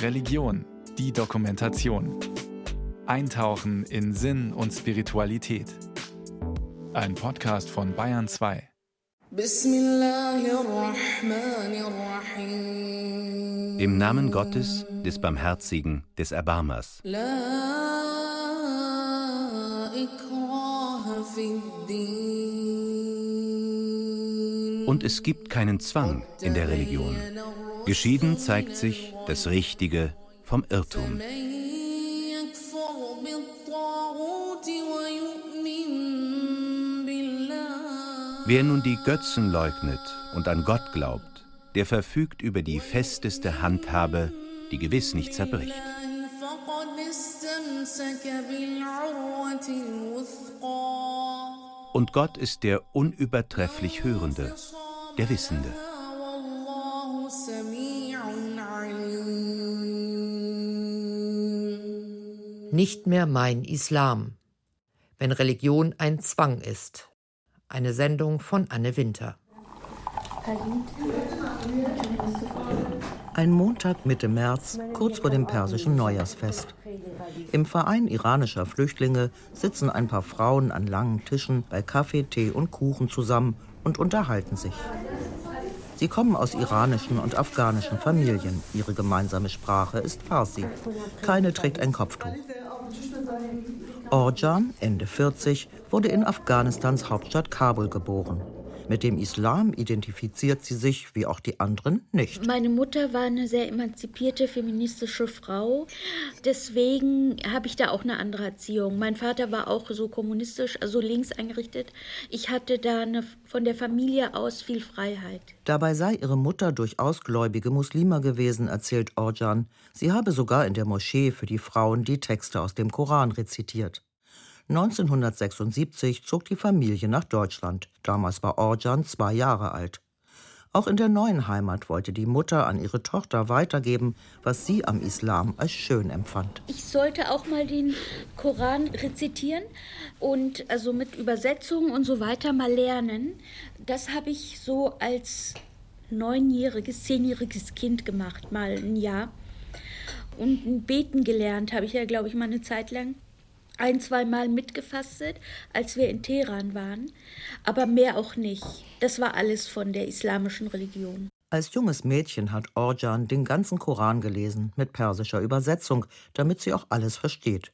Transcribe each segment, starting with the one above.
Religion, die Dokumentation. Eintauchen in Sinn und Spiritualität. Ein Podcast von Bayern 2. Im Namen Gottes, des Barmherzigen, des Erbarmers. Und es gibt keinen Zwang in der Religion. Geschieden zeigt sich das Richtige vom Irrtum. Wer nun die Götzen leugnet und an Gott glaubt, der verfügt über die festeste Handhabe, die gewiss nicht zerbricht. Und Gott ist der unübertrefflich Hörende, der Wissende. Nicht mehr mein Islam, wenn Religion ein Zwang ist. Eine Sendung von Anne Winter. Ein Montag Mitte März, kurz vor dem persischen Neujahrsfest. Im Verein iranischer Flüchtlinge sitzen ein paar Frauen an langen Tischen bei Kaffee, Tee und Kuchen zusammen und unterhalten sich. Sie kommen aus iranischen und afghanischen Familien. Ihre gemeinsame Sprache ist Farsi. Keine trägt ein Kopftuch. Orjan, Ende 40, wurde in Afghanistans Hauptstadt Kabul geboren. Mit dem Islam identifiziert sie sich, wie auch die anderen, nicht. Meine Mutter war eine sehr emanzipierte, feministische Frau. Deswegen habe ich da auch eine andere Erziehung. Mein Vater war auch so kommunistisch, also links eingerichtet. Ich hatte da eine, von der Familie aus viel Freiheit. Dabei sei ihre Mutter durchaus gläubige Muslima gewesen, erzählt Orjan. Sie habe sogar in der Moschee für die Frauen die Texte aus dem Koran rezitiert. 1976 zog die Familie nach Deutschland. Damals war Orjan zwei Jahre alt. Auch in der neuen Heimat wollte die Mutter an ihre Tochter weitergeben, was sie am Islam als schön empfand. Ich sollte auch mal den Koran rezitieren und also mit Übersetzungen und so weiter mal lernen. Das habe ich so als neunjähriges, zehnjähriges Kind gemacht, mal ein Jahr. Und beten gelernt habe ich ja, glaube ich, mal eine Zeit lang ein, zwei Mal mitgefastet, als wir in Teheran waren, aber mehr auch nicht. Das war alles von der islamischen Religion. Als junges Mädchen hat Orjan den ganzen Koran gelesen, mit persischer Übersetzung, damit sie auch alles versteht.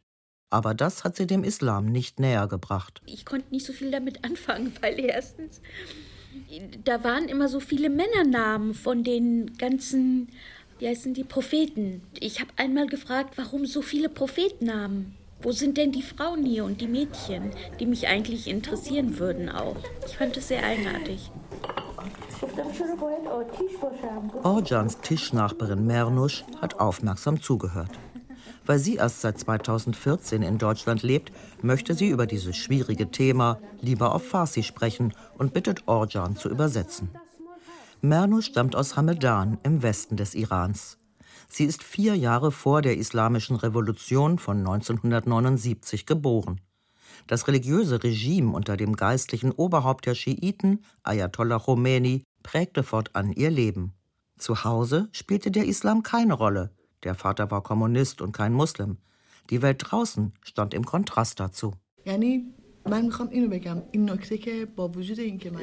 Aber das hat sie dem Islam nicht näher gebracht. Ich konnte nicht so viel damit anfangen, weil erstens, da waren immer so viele Männernamen von den ganzen, wie heißen die, Propheten. Ich habe einmal gefragt, warum so viele Prophetennamen? Wo sind denn die Frauen hier und die Mädchen, die mich eigentlich interessieren würden auch? Ich fand es sehr eigenartig. Orjans Tischnachbarin Mernusch hat aufmerksam zugehört. Weil sie erst seit 2014 in Deutschland lebt, möchte sie über dieses schwierige Thema lieber auf Farsi sprechen und bittet Orjan zu übersetzen. Mernusch stammt aus Hamedan im Westen des Irans. Sie ist vier Jahre vor der Islamischen Revolution von 1979 geboren. Das religiöse Regime unter dem geistlichen Oberhaupt der Schiiten, Ayatollah Khomeini, prägte fortan ihr Leben. Zu Hause spielte der Islam keine Rolle. Der Vater war Kommunist und kein Muslim. Die Welt draußen stand im Kontrast dazu.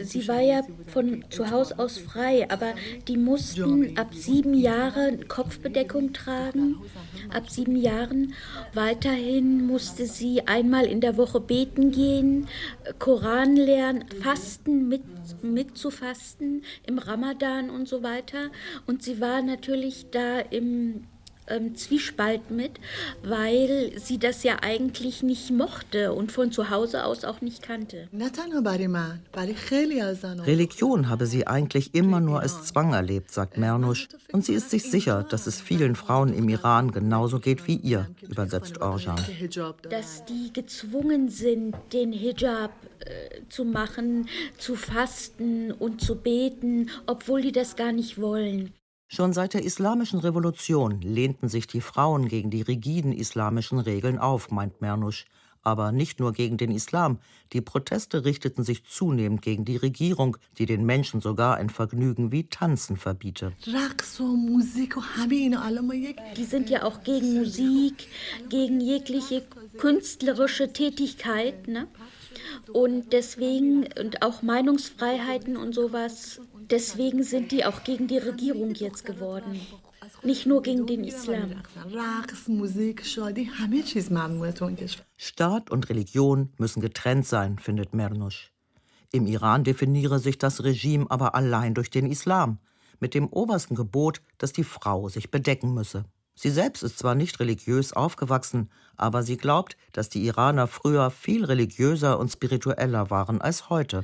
Sie war ja von zu Hause aus frei, aber die mussten ab sieben Jahren Kopfbedeckung tragen. Ab sieben Jahren. Weiterhin musste sie einmal in der Woche beten gehen, Koran lernen, fasten, mit, mitzufasten im Ramadan und so weiter. Und sie war natürlich da im ähm, Zwiespalt mit, weil sie das ja eigentlich nicht mochte und von zu Hause aus auch nicht kannte. Religion habe sie eigentlich immer nur als Zwang erlebt, sagt Mernusch. Und sie ist sich sicher, dass es vielen Frauen im Iran genauso geht wie ihr, übersetzt Orjan. Dass die gezwungen sind, den Hijab äh, zu machen, zu fasten und zu beten, obwohl die das gar nicht wollen. Schon seit der Islamischen Revolution lehnten sich die Frauen gegen die rigiden islamischen Regeln auf, meint Mernusch. Aber nicht nur gegen den Islam. Die Proteste richteten sich zunehmend gegen die Regierung, die den Menschen sogar ein Vergnügen wie Tanzen verbiete. Die sind ja auch gegen Musik, gegen jegliche künstlerische Tätigkeit. Ne? Und deswegen, und auch Meinungsfreiheiten und sowas, deswegen sind die auch gegen die Regierung jetzt geworden. Nicht nur gegen den Islam. Staat und Religion müssen getrennt sein, findet Mernusch. Im Iran definiere sich das Regime aber allein durch den Islam, mit dem obersten Gebot, dass die Frau sich bedecken müsse. Sie selbst ist zwar nicht religiös aufgewachsen, aber sie glaubt, dass die Iraner früher viel religiöser und spiritueller waren als heute.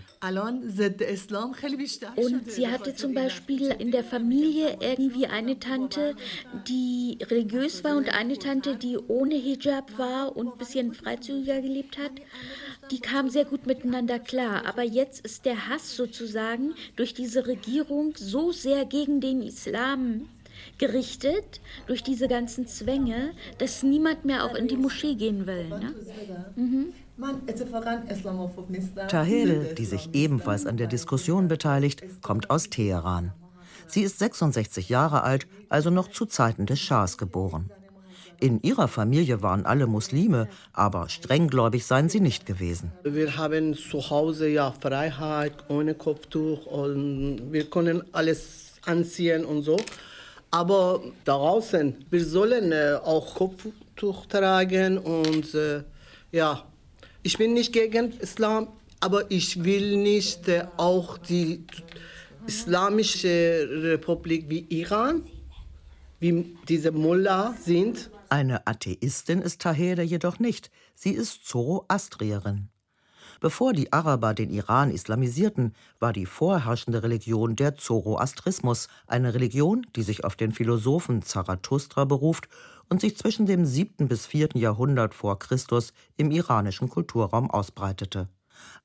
Und sie hatte zum Beispiel in der Familie irgendwie eine Tante, die religiös war und eine Tante, die ohne Hijab war und ein bisschen freizügiger gelebt hat. Die kamen sehr gut miteinander klar. Aber jetzt ist der Hass sozusagen durch diese Regierung so sehr gegen den Islam gerichtet durch diese ganzen Zwänge, dass niemand mehr auch in die Moschee gehen will. Ne? Mhm. Tahede, die sich ebenfalls an der Diskussion beteiligt, kommt aus Teheran. Sie ist 66 Jahre alt, also noch zu Zeiten des Schahs geboren. In ihrer Familie waren alle Muslime, aber strenggläubig seien sie nicht gewesen. Wir haben zu Hause ja Freiheit ohne Kopftuch und wir können alles anziehen und so. Aber draußen, wir sollen äh, auch Kopftuch tragen und äh, ja, ich bin nicht gegen Islam, aber ich will nicht äh, auch die islamische Republik wie Iran, wie diese Mullah sind. Eine Atheistin ist Tahede jedoch nicht. Sie ist Zoroastrierin. Bevor die Araber den Iran islamisierten, war die vorherrschende Religion der Zoroastrismus, eine Religion, die sich auf den Philosophen Zarathustra beruft und sich zwischen dem 7. bis 4. Jahrhundert vor Christus im iranischen Kulturraum ausbreitete.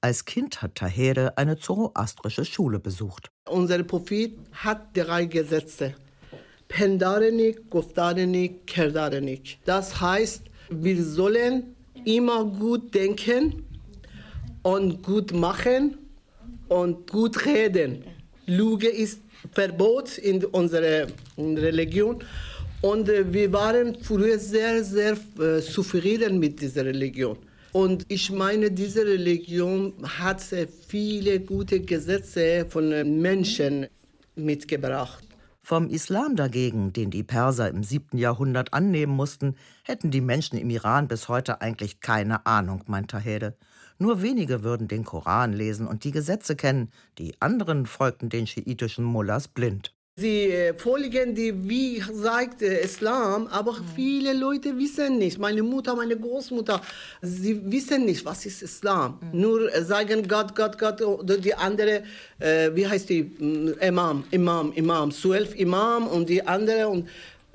Als Kind hat Tahere eine zoroastrische Schule besucht. Unser Prophet hat drei Gesetze. Pendarenik, Goftarenik, Kerdarenik. Das heißt, wir sollen immer gut denken und gut machen und gut reden. Lüge ist Verbot in unserer Religion. Und äh, wir waren früher sehr, sehr äh, zufrieden mit dieser Religion. Und ich meine, diese Religion hat viele gute Gesetze von Menschen mitgebracht. Vom Islam dagegen, den die Perser im 7. Jahrhundert annehmen mussten, hätten die Menschen im Iran bis heute eigentlich keine Ahnung, meint Tahede. Nur wenige würden den Koran lesen und die Gesetze kennen, die anderen folgten den schiitischen Mullahs blind. Sie äh, folgen die, wie sagt äh, Islam, aber viele Leute wissen nicht. Meine Mutter, meine Großmutter, sie wissen nicht, was ist Islam. Mhm. Nur äh, sagen Gott, Gott, Gott, oder die andere, äh, wie heißt die, Imam, Imam, Imam, zwölf Imam und die andere. Und,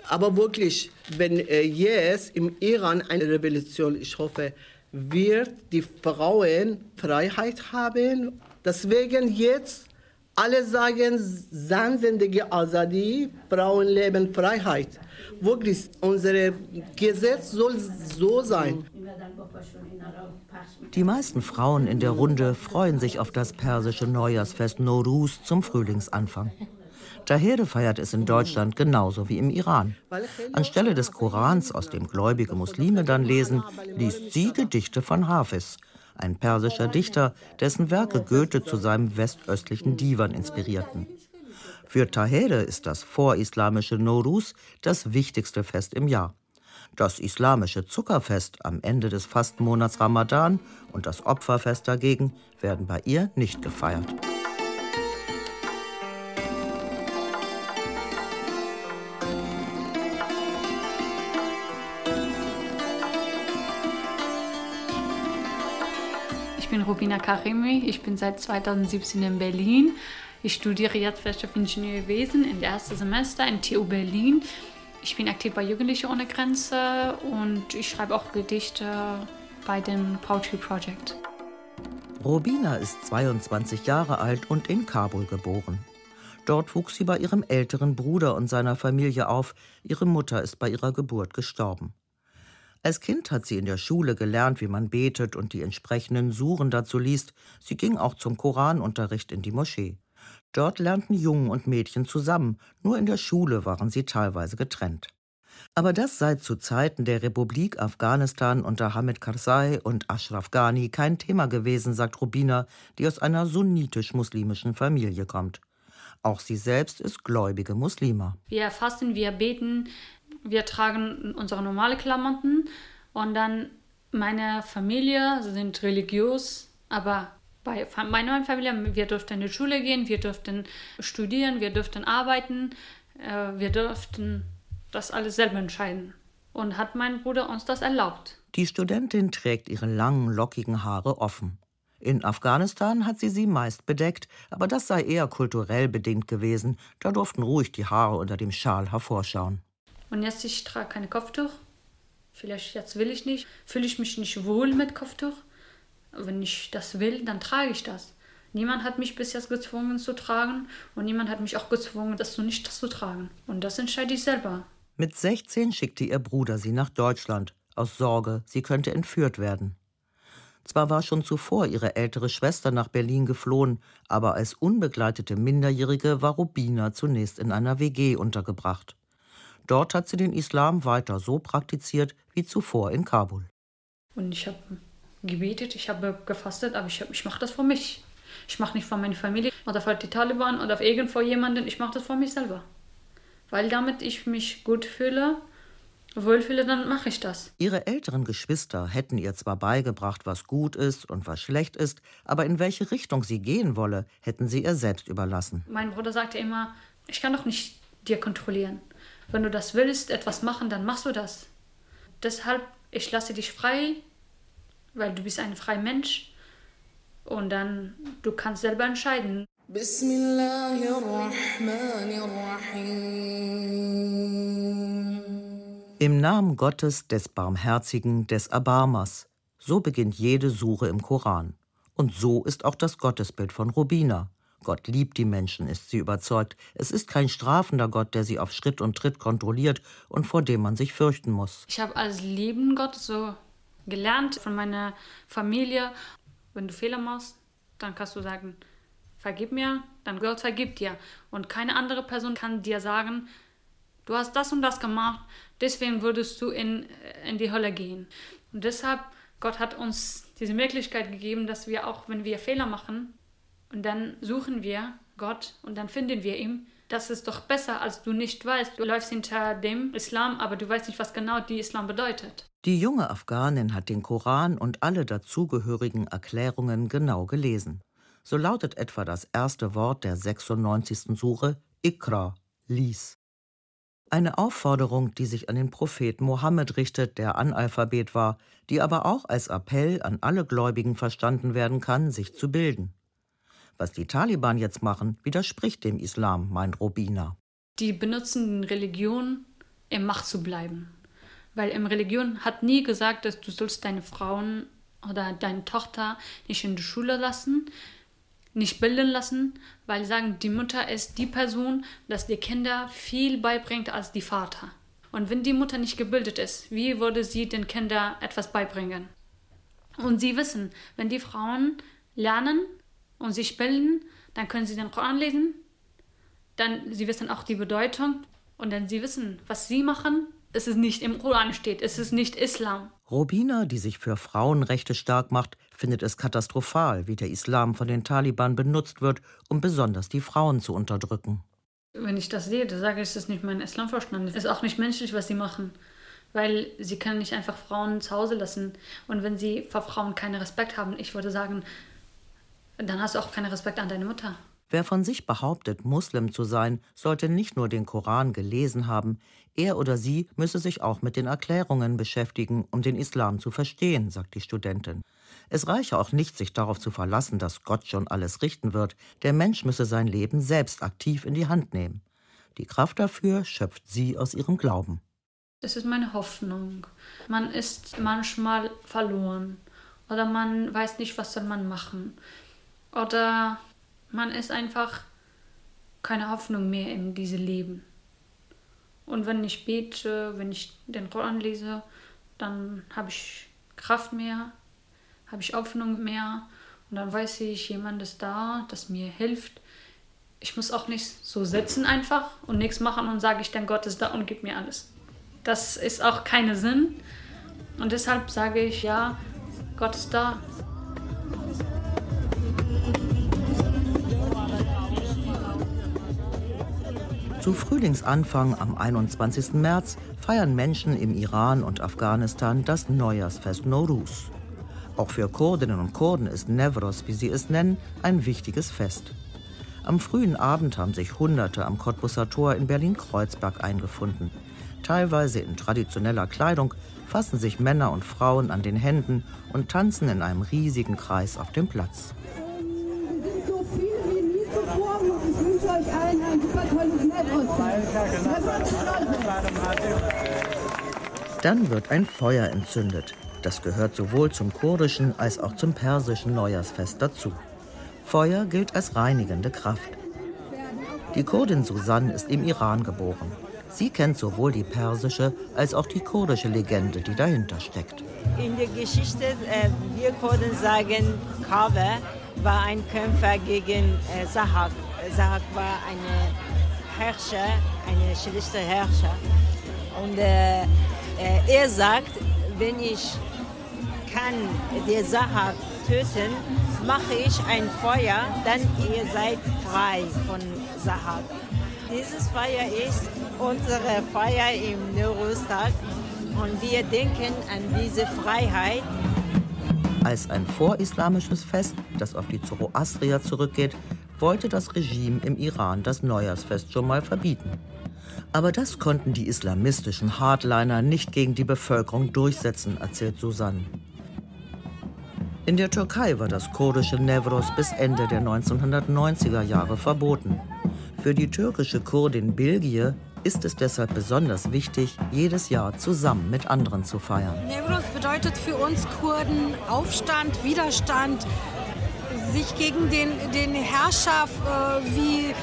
aber wirklich, wenn äh, jetzt im Iran eine Revolution, ich hoffe, wird die Frauen Freiheit haben. Deswegen jetzt alle sagen, Sansendige Azadi, Frauenleben Freiheit. Wirklich, unser Gesetz soll so sein. Die meisten Frauen in der Runde freuen sich auf das persische Neujahrsfest Nowruz zum Frühlingsanfang. Tahede feiert es in Deutschland genauso wie im Iran. Anstelle des Korans, aus dem gläubige Muslime dann lesen, liest sie Gedichte von Hafiz, ein persischer Dichter, dessen Werke Goethe zu seinem westöstlichen Divan inspirierten. Für Tahede ist das vorislamische Nowruz das wichtigste Fest im Jahr. Das islamische Zuckerfest am Ende des Fastenmonats Ramadan und das Opferfest dagegen werden bei ihr nicht gefeiert. Bin Rubina Karimi, ich bin seit 2017 in Berlin. Ich studiere jetzt Wirtschaftsingenieurwesen im ersten Semester in TU Berlin. Ich bin aktiv bei Jugendliche ohne Grenze und ich schreibe auch Gedichte bei dem Poetry Project. Robina ist 22 Jahre alt und in Kabul geboren. Dort wuchs sie bei ihrem älteren Bruder und seiner Familie auf. Ihre Mutter ist bei ihrer Geburt gestorben. Als Kind hat sie in der Schule gelernt, wie man betet und die entsprechenden Suren dazu liest. Sie ging auch zum Koranunterricht in die Moschee. Dort lernten Jungen und Mädchen zusammen, nur in der Schule waren sie teilweise getrennt. Aber das sei zu Zeiten der Republik Afghanistan unter Hamid Karzai und Ashraf Ghani kein Thema gewesen, sagt Rubina, die aus einer sunnitisch-muslimischen Familie kommt. Auch sie selbst ist gläubige Muslima. Wir fasten, wir beten, wir tragen unsere normale Klamotten und dann meine Familie sind religiös, aber bei meiner Familie, wir durften in die Schule gehen, wir durften studieren, wir durften arbeiten, äh, wir durften das alles selber entscheiden. Und hat mein Bruder uns das erlaubt. Die Studentin trägt ihre langen, lockigen Haare offen. In Afghanistan hat sie sie meist bedeckt, aber das sei eher kulturell bedingt gewesen. Da durften ruhig die Haare unter dem Schal hervorschauen. Und jetzt, ich trage kein Kopftuch. Vielleicht jetzt will ich nicht. Fühle ich mich nicht wohl mit Kopftuch. Wenn ich das will, dann trage ich das. Niemand hat mich bis jetzt gezwungen zu tragen und niemand hat mich auch gezwungen, das so nicht zu tragen. Und das entscheide ich selber. Mit 16 schickte ihr Bruder sie nach Deutschland, aus Sorge, sie könnte entführt werden. Zwar war schon zuvor ihre ältere Schwester nach Berlin geflohen, aber als unbegleitete Minderjährige war Rubina zunächst in einer WG untergebracht. Dort hat sie den Islam weiter so praktiziert wie zuvor in Kabul. Und ich habe gebetet, ich habe gefastet, aber ich, ich mache das für mich. Ich mache nicht für meine Familie oder für die Taliban oder für irgendwo jemanden, ich mache das für mich selber. Weil damit ich mich gut fühle, wohlfühle, dann mache ich das. Ihre älteren Geschwister hätten ihr zwar beigebracht, was gut ist und was schlecht ist, aber in welche Richtung sie gehen wolle, hätten sie ihr selbst überlassen. Mein Bruder sagte immer, ich kann doch nicht dir kontrollieren. Wenn du das willst, etwas machen, dann machst du das. Deshalb, ich lasse dich frei, weil du bist ein freier Mensch. Und dann, du kannst selber entscheiden. Im Namen Gottes, des Barmherzigen, des Erbarmers. So beginnt jede Sure im Koran. Und so ist auch das Gottesbild von Rubina. Gott liebt die Menschen, ist sie überzeugt. Es ist kein strafender Gott, der sie auf Schritt und Tritt kontrolliert und vor dem man sich fürchten muss. Ich habe als lieben Gott so gelernt von meiner Familie. Wenn du Fehler machst, dann kannst du sagen, vergib mir, dann Gott vergibt dir. Und keine andere Person kann dir sagen, du hast das und das gemacht, deswegen würdest du in, in die Hölle gehen. Und deshalb, Gott hat uns diese Möglichkeit gegeben, dass wir auch, wenn wir Fehler machen, und dann suchen wir Gott und dann finden wir ihn. Das ist doch besser, als du nicht weißt. Du läufst hinter dem Islam, aber du weißt nicht, was genau die Islam bedeutet. Die junge Afghanin hat den Koran und alle dazugehörigen Erklärungen genau gelesen. So lautet etwa das erste Wort der 96. Sure Ikra, lies. Eine Aufforderung, die sich an den Propheten Mohammed richtet, der Analphabet war, die aber auch als Appell an alle Gläubigen verstanden werden kann, sich zu bilden. Was die Taliban jetzt machen, widerspricht dem Islam, meint Robina. Die benutzen Religion, um Macht zu bleiben. Weil im Religion hat nie gesagt, dass du sollst deine Frauen oder deine Tochter nicht in die Schule lassen, nicht bilden lassen, weil sie sagen, die Mutter ist die Person, dass die Kinder viel beibringt als die Vater. Und wenn die Mutter nicht gebildet ist, wie würde sie den Kindern etwas beibringen? Und sie wissen, wenn die Frauen lernen, und sich bilden, dann können sie den Koran lesen, dann sie wissen auch die Bedeutung und dann sie wissen, was sie machen, es ist nicht im Koran steht, es ist nicht Islam. Robina, die sich für Frauenrechte stark macht, findet es katastrophal, wie der Islam von den Taliban benutzt wird, um besonders die Frauen zu unterdrücken. Wenn ich das sehe, dann sage ich, es ist nicht mein Islamverstand. Es ist auch nicht menschlich, was sie machen. Weil sie können nicht einfach Frauen zu Hause lassen. Und wenn sie vor Frauen keinen Respekt haben, ich würde sagen, dann hast du auch keinen Respekt an deine Mutter. Wer von sich behauptet, Muslim zu sein, sollte nicht nur den Koran gelesen haben, er oder sie müsse sich auch mit den Erklärungen beschäftigen, um den Islam zu verstehen, sagt die Studentin. Es reiche auch nicht, sich darauf zu verlassen, dass Gott schon alles richten wird. Der Mensch müsse sein Leben selbst aktiv in die Hand nehmen. Die Kraft dafür schöpft sie aus ihrem Glauben. Das ist meine Hoffnung. Man ist manchmal verloren oder man weiß nicht, was soll man machen. Oder man ist einfach keine Hoffnung mehr in diesem Leben. Und wenn ich bete, wenn ich den Koran lese, dann habe ich Kraft mehr, habe ich Hoffnung mehr und dann weiß ich, jemand ist da, das mir hilft. Ich muss auch nicht so sitzen einfach und nichts machen und sage ich, dann Gott ist da und gibt mir alles. Das ist auch keinen Sinn. Und deshalb sage ich, ja, Gott ist da. Zu Frühlingsanfang am 21. März feiern Menschen im Iran und Afghanistan das Neujahrsfest Nowruz. Auch für Kurdinnen und Kurden ist Nevros, wie sie es nennen, ein wichtiges Fest. Am frühen Abend haben sich Hunderte am Cottbusser Tor in Berlin-Kreuzberg eingefunden. Teilweise in traditioneller Kleidung fassen sich Männer und Frauen an den Händen und tanzen in einem riesigen Kreis auf dem Platz. Dann wird ein Feuer entzündet. Das gehört sowohl zum kurdischen als auch zum persischen Neujahrsfest dazu. Feuer gilt als reinigende Kraft. Die Kurdin Susanne ist im Iran geboren. Sie kennt sowohl die persische als auch die kurdische Legende, die dahinter steckt. In der Geschichte, äh, wir Kurden sagen, Kabe war ein Kämpfer gegen äh, Sahak. Sahak war ein Herrscher, ein schlechter Herrscher. Und äh, äh, er sagt, wenn ich kann der Sahak töten, mache ich ein Feuer, dann ihr seid frei von Sahak. Dieses Feuer ist unsere Feier im Neurostag und wir denken an diese Freiheit. Als ein vorislamisches Fest, das auf die Zoroastrier zurückgeht, wollte das Regime im Iran das Neujahrsfest schon mal verbieten. Aber das konnten die islamistischen Hardliner nicht gegen die Bevölkerung durchsetzen, erzählt Susanne. In der Türkei war das kurdische Nevros bis Ende der 1990er Jahre verboten. Für die türkische Kurdin Bilgie ist es deshalb besonders wichtig, jedes Jahr zusammen mit anderen zu feiern. Nevros bedeutet für uns Kurden Aufstand, Widerstand, sich gegen den, den Herrscher äh, wie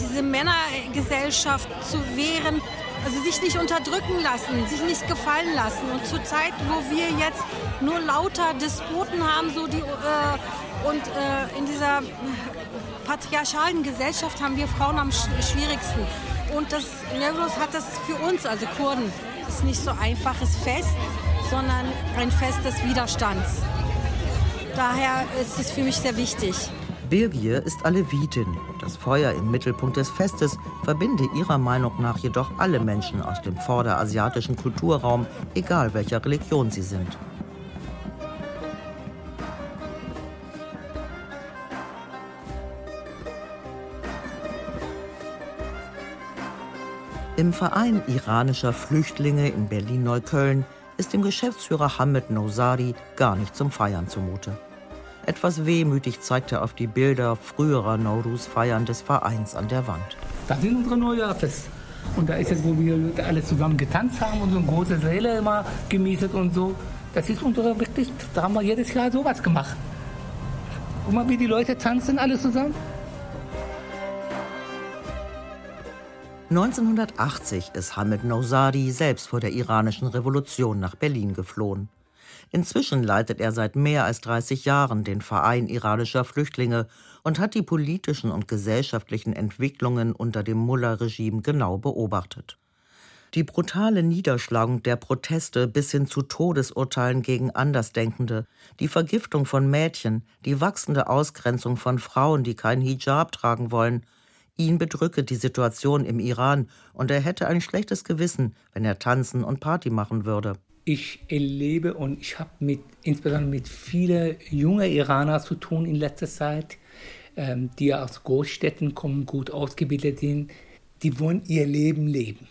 diese Männergesellschaft zu wehren, also sich nicht unterdrücken lassen, sich nicht gefallen lassen. Und zur Zeit, wo wir jetzt nur lauter Despoten haben, so die, äh, und äh, in dieser patriarchalen Gesellschaft haben wir Frauen am schwierigsten. Und das Nevros hat das für uns, also Kurden, ist nicht so einfaches Fest, sondern ein Fest des Widerstands. Daher ist es für mich sehr wichtig. Birgie ist Alevitin. Das Feuer im Mittelpunkt des Festes verbinde ihrer Meinung nach jedoch alle Menschen aus dem vorderasiatischen Kulturraum, egal welcher Religion sie sind. Im Verein iranischer Flüchtlinge in Berlin-Neukölln ist dem Geschäftsführer Hamid Nousari gar nicht zum Feiern zumute. Etwas wehmütig zeigt er auf die Bilder früherer Nowruz-Feiern des Vereins an der Wand. Das sind unsere Neujahrsfest. Und da ist es, wo wir alle zusammen getanzt haben und so eine große Säle immer gemietet und so. Das ist unsere wirklich, da haben wir jedes Jahr sowas gemacht. Guck mal, wie die Leute tanzen, alle zusammen. 1980 ist Hamid Nousadi selbst vor der iranischen Revolution nach Berlin geflohen. Inzwischen leitet er seit mehr als 30 Jahren den Verein iranischer Flüchtlinge und hat die politischen und gesellschaftlichen Entwicklungen unter dem Mullah-Regime genau beobachtet. Die brutale Niederschlagung der Proteste bis hin zu Todesurteilen gegen Andersdenkende, die Vergiftung von Mädchen, die wachsende Ausgrenzung von Frauen, die kein Hijab tragen wollen, ihn bedrücke die Situation im Iran und er hätte ein schlechtes Gewissen, wenn er tanzen und Party machen würde ich erlebe und ich habe mit, insbesondere mit vielen jungen Iranern zu tun in letzter Zeit, ähm, die aus Großstädten kommen, gut ausgebildet sind, die wollen ihr Leben leben.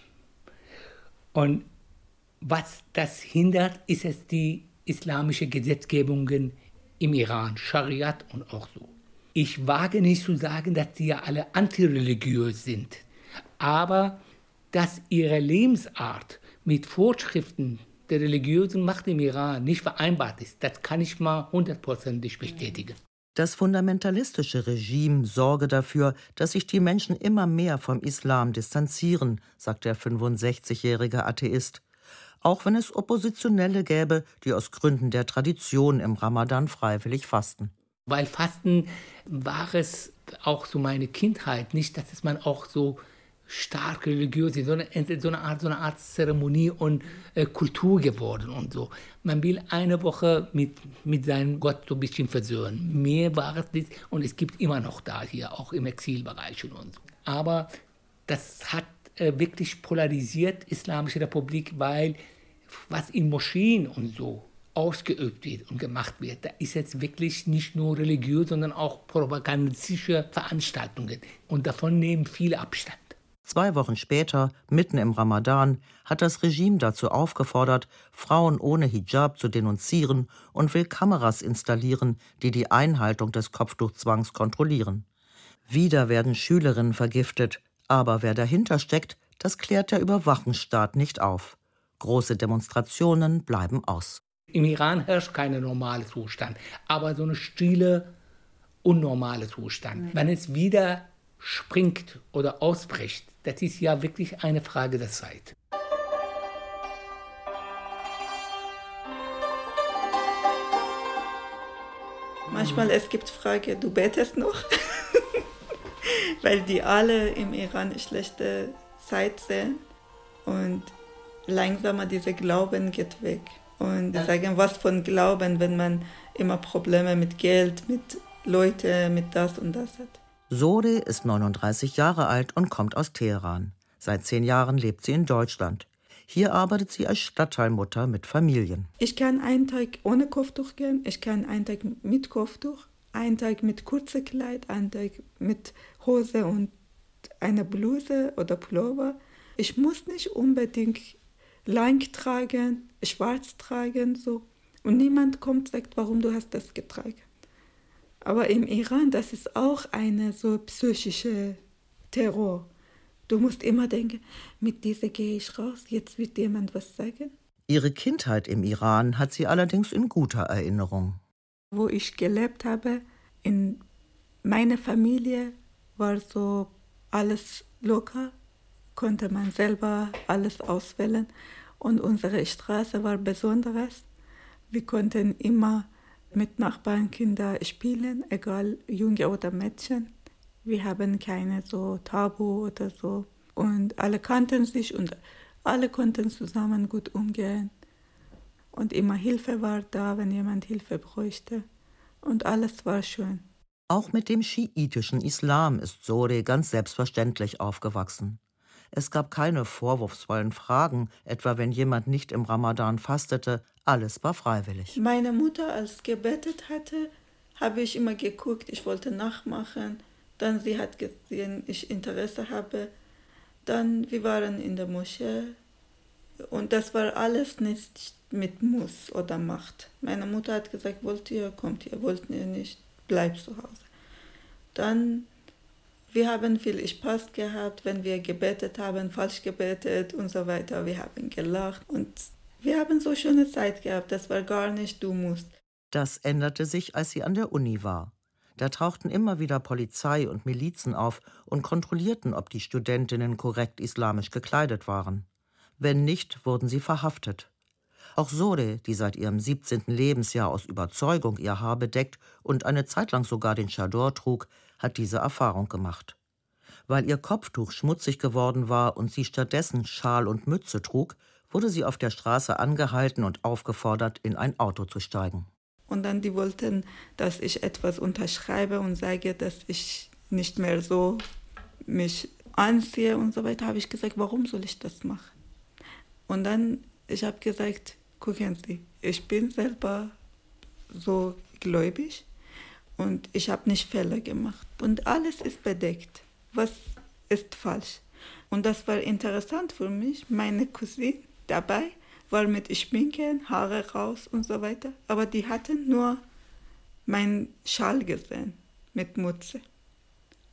Und was das hindert, ist es die islamische Gesetzgebungen im Iran, Schariat und auch so. Ich wage nicht zu sagen, dass sie ja alle antireligiös sind, aber dass ihre Lebensart mit Vorschriften der religiösen Macht im Iran nicht vereinbart ist. Das kann ich mal hundertprozentig bestätigen. Das fundamentalistische Regime sorge dafür, dass sich die Menschen immer mehr vom Islam distanzieren, sagt der 65-jährige Atheist. auch wenn es Oppositionelle gäbe, die aus Gründen der Tradition im Ramadan freiwillig fasten. Weil Fasten war es auch so meine Kindheit, nicht, dass es man auch so stark religiös ist, sondern so eine Art, so eine Art Zeremonie und äh, Kultur geworden und so. Man will eine Woche mit, mit seinem Gott so ein bisschen versöhnen. Mehr war es nicht und es gibt immer noch da hier, auch im Exilbereich und, so. Aber das hat äh, wirklich polarisiert, Islamische Republik, weil was in Moscheen und so ausgeübt wird und gemacht wird, da ist jetzt wirklich nicht nur religiös, sondern auch propagandistische Veranstaltungen. Und davon nehmen viele Abstand. Zwei Wochen später, mitten im Ramadan, hat das Regime dazu aufgefordert, Frauen ohne Hijab zu denunzieren und will Kameras installieren, die die Einhaltung des Kopftuchzwangs kontrollieren. Wieder werden Schülerinnen vergiftet, aber wer dahinter steckt, das klärt der Überwachungsstaat nicht auf. Große Demonstrationen bleiben aus. Im Iran herrscht kein normaler Zustand, aber so eine stille, unnormale Zustand. Wenn es wieder springt oder ausbricht, das ist ja wirklich eine Frage der Zeit. Manchmal es gibt Frage, du betest noch, weil die alle im Iran schlechte Zeit sehen und langsamer dieser Glauben geht weg. Und sagen, was von Glauben, wenn man immer Probleme mit Geld, mit Leuten, mit das und das hat. Sode ist 39 Jahre alt und kommt aus Teheran. Seit zehn Jahren lebt sie in Deutschland. Hier arbeitet sie als Stadtteilmutter mit Familien. Ich kann einen Tag ohne Kopftuch gehen, ich kann einen Tag mit Kopftuch, einen Tag mit kurzem Kleid, einen Tag mit Hose und einer Bluse oder Pullover. Ich muss nicht unbedingt lang tragen, schwarz tragen, so. Und niemand kommt und sagt, warum du hast das getragen. Aber im Iran, das ist auch eine so psychische Terror. Du musst immer denken, mit dieser gehe ich raus, jetzt wird jemand was sagen. Ihre Kindheit im Iran hat sie allerdings in guter Erinnerung. Wo ich gelebt habe, in meiner Familie war so alles locker, konnte man selber alles auswählen und unsere Straße war besonderes. Wir konnten immer mit Nachbarnkindern spielen, egal Junge oder Mädchen. Wir haben keine so Tabu oder so. Und alle kannten sich und alle konnten zusammen gut umgehen. Und immer Hilfe war da, wenn jemand Hilfe bräuchte. Und alles war schön. Auch mit dem schiitischen Islam ist Sore ganz selbstverständlich aufgewachsen. Es gab keine vorwurfsvollen Fragen, etwa wenn jemand nicht im Ramadan fastete. Alles war freiwillig. Meine Mutter, als gebetet hatte, habe ich immer geguckt, ich wollte nachmachen. Dann sie hat gesehen, ich Interesse habe. Dann wir waren in der Moschee und das war alles nicht mit Muss oder Macht. Meine Mutter hat gesagt, wollt ihr, kommt ihr, wollt ihr nicht, bleibt zu Hause. Dann wir haben viel Spaß gehabt, wenn wir gebetet haben, falsch gebetet und so weiter. Wir haben gelacht und wir haben so schöne Zeit gehabt. Das war gar nicht, du musst. Das änderte sich, als sie an der Uni war. Da tauchten immer wieder Polizei und Milizen auf und kontrollierten, ob die Studentinnen korrekt islamisch gekleidet waren. Wenn nicht, wurden sie verhaftet. Auch Sode, die seit ihrem 17. Lebensjahr aus Überzeugung ihr Haar bedeckt und eine Zeit lang sogar den Chador trug, hat diese Erfahrung gemacht. Weil ihr Kopftuch schmutzig geworden war und sie stattdessen Schal und Mütze trug, wurde sie auf der Straße angehalten und aufgefordert, in ein Auto zu steigen. Und dann die wollten, dass ich etwas unterschreibe und sage, dass ich nicht mehr so mich anziehe und so weiter. Habe ich gesagt, warum soll ich das machen? Und dann ich habe gesagt, gucken Sie, ich bin selber so gläubig und ich habe nicht Fehler gemacht. Und alles ist bedeckt. Was ist falsch? Und das war interessant für mich. Meine Cousine dabei war mit Schminken, Haare raus und so weiter. Aber die hatten nur meinen Schal gesehen mit Mutze.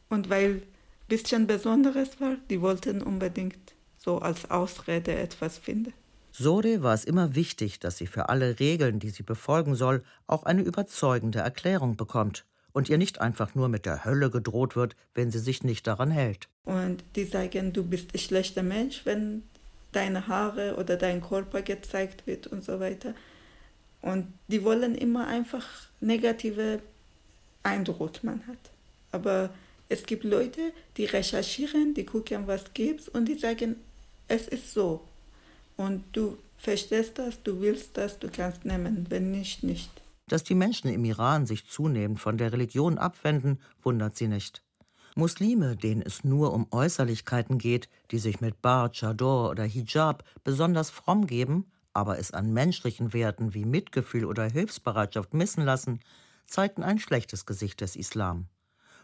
Und weil ein bisschen Besonderes war, die wollten unbedingt so als Ausrede etwas finden. Sode war es immer wichtig, dass sie für alle Regeln, die sie befolgen soll, auch eine überzeugende Erklärung bekommt und ihr nicht einfach nur mit der Hölle gedroht wird, wenn sie sich nicht daran hält. Und die sagen, du bist ein schlechter Mensch, wenn deine Haare oder dein Körper gezeigt wird und so weiter. Und die wollen immer einfach negative Eindruck man hat. Aber es gibt Leute, die recherchieren, die gucken, was gibt's und die sagen, es ist so. Und du verstehst das, du willst das, du kannst nehmen, wenn nicht, nicht. Dass die Menschen im Iran sich zunehmend von der Religion abwenden, wundert sie nicht. Muslime, denen es nur um Äußerlichkeiten geht, die sich mit Bart, Chador oder Hijab besonders fromm geben, aber es an menschlichen Werten wie Mitgefühl oder Hilfsbereitschaft missen lassen, zeigten ein schlechtes Gesicht des Islam.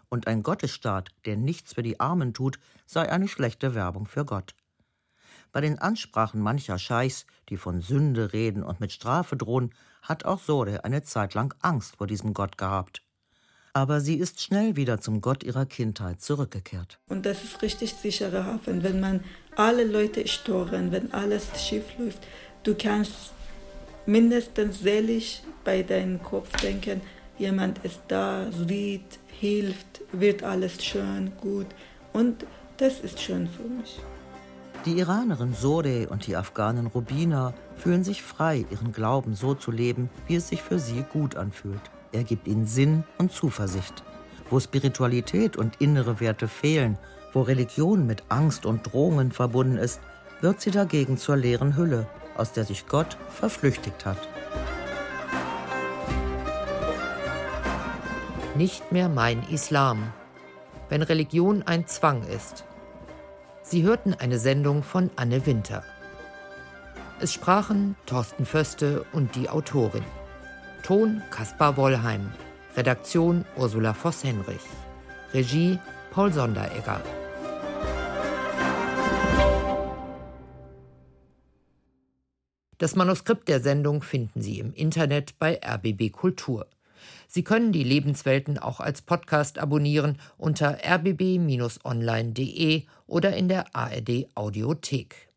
Und ein Gottesstaat, der nichts für die Armen tut, sei eine schlechte Werbung für Gott. Bei den Ansprachen mancher Scheichs, die von Sünde reden und mit Strafe drohen, hat auch Sode eine Zeit lang Angst vor diesem Gott gehabt aber sie ist schnell wieder zum Gott ihrer Kindheit zurückgekehrt. Und das ist richtig sicherer Hafen, wenn man alle Leute stören, wenn alles schief läuft. Du kannst mindestens seelisch bei deinem Kopf denken, jemand ist da, sieht, hilft, wird alles schön, gut. Und das ist schön für mich. Die Iranerin Sode und die Afghanen Rubina fühlen sich frei, ihren Glauben so zu leben, wie es sich für sie gut anfühlt. Er gibt ihnen Sinn und Zuversicht. Wo Spiritualität und innere Werte fehlen, wo Religion mit Angst und Drohungen verbunden ist, wird sie dagegen zur leeren Hülle, aus der sich Gott verflüchtigt hat. Nicht mehr mein Islam, wenn Religion ein Zwang ist. Sie hörten eine Sendung von Anne Winter. Es sprachen Thorsten Föste und die Autorin. Ton Kaspar Wollheim. Redaktion Ursula Voss-Henrich. Regie Paul Sonderegger. Das Manuskript der Sendung finden Sie im Internet bei RBB Kultur. Sie können die Lebenswelten auch als Podcast abonnieren unter rbb-online.de oder in der ARD Audiothek.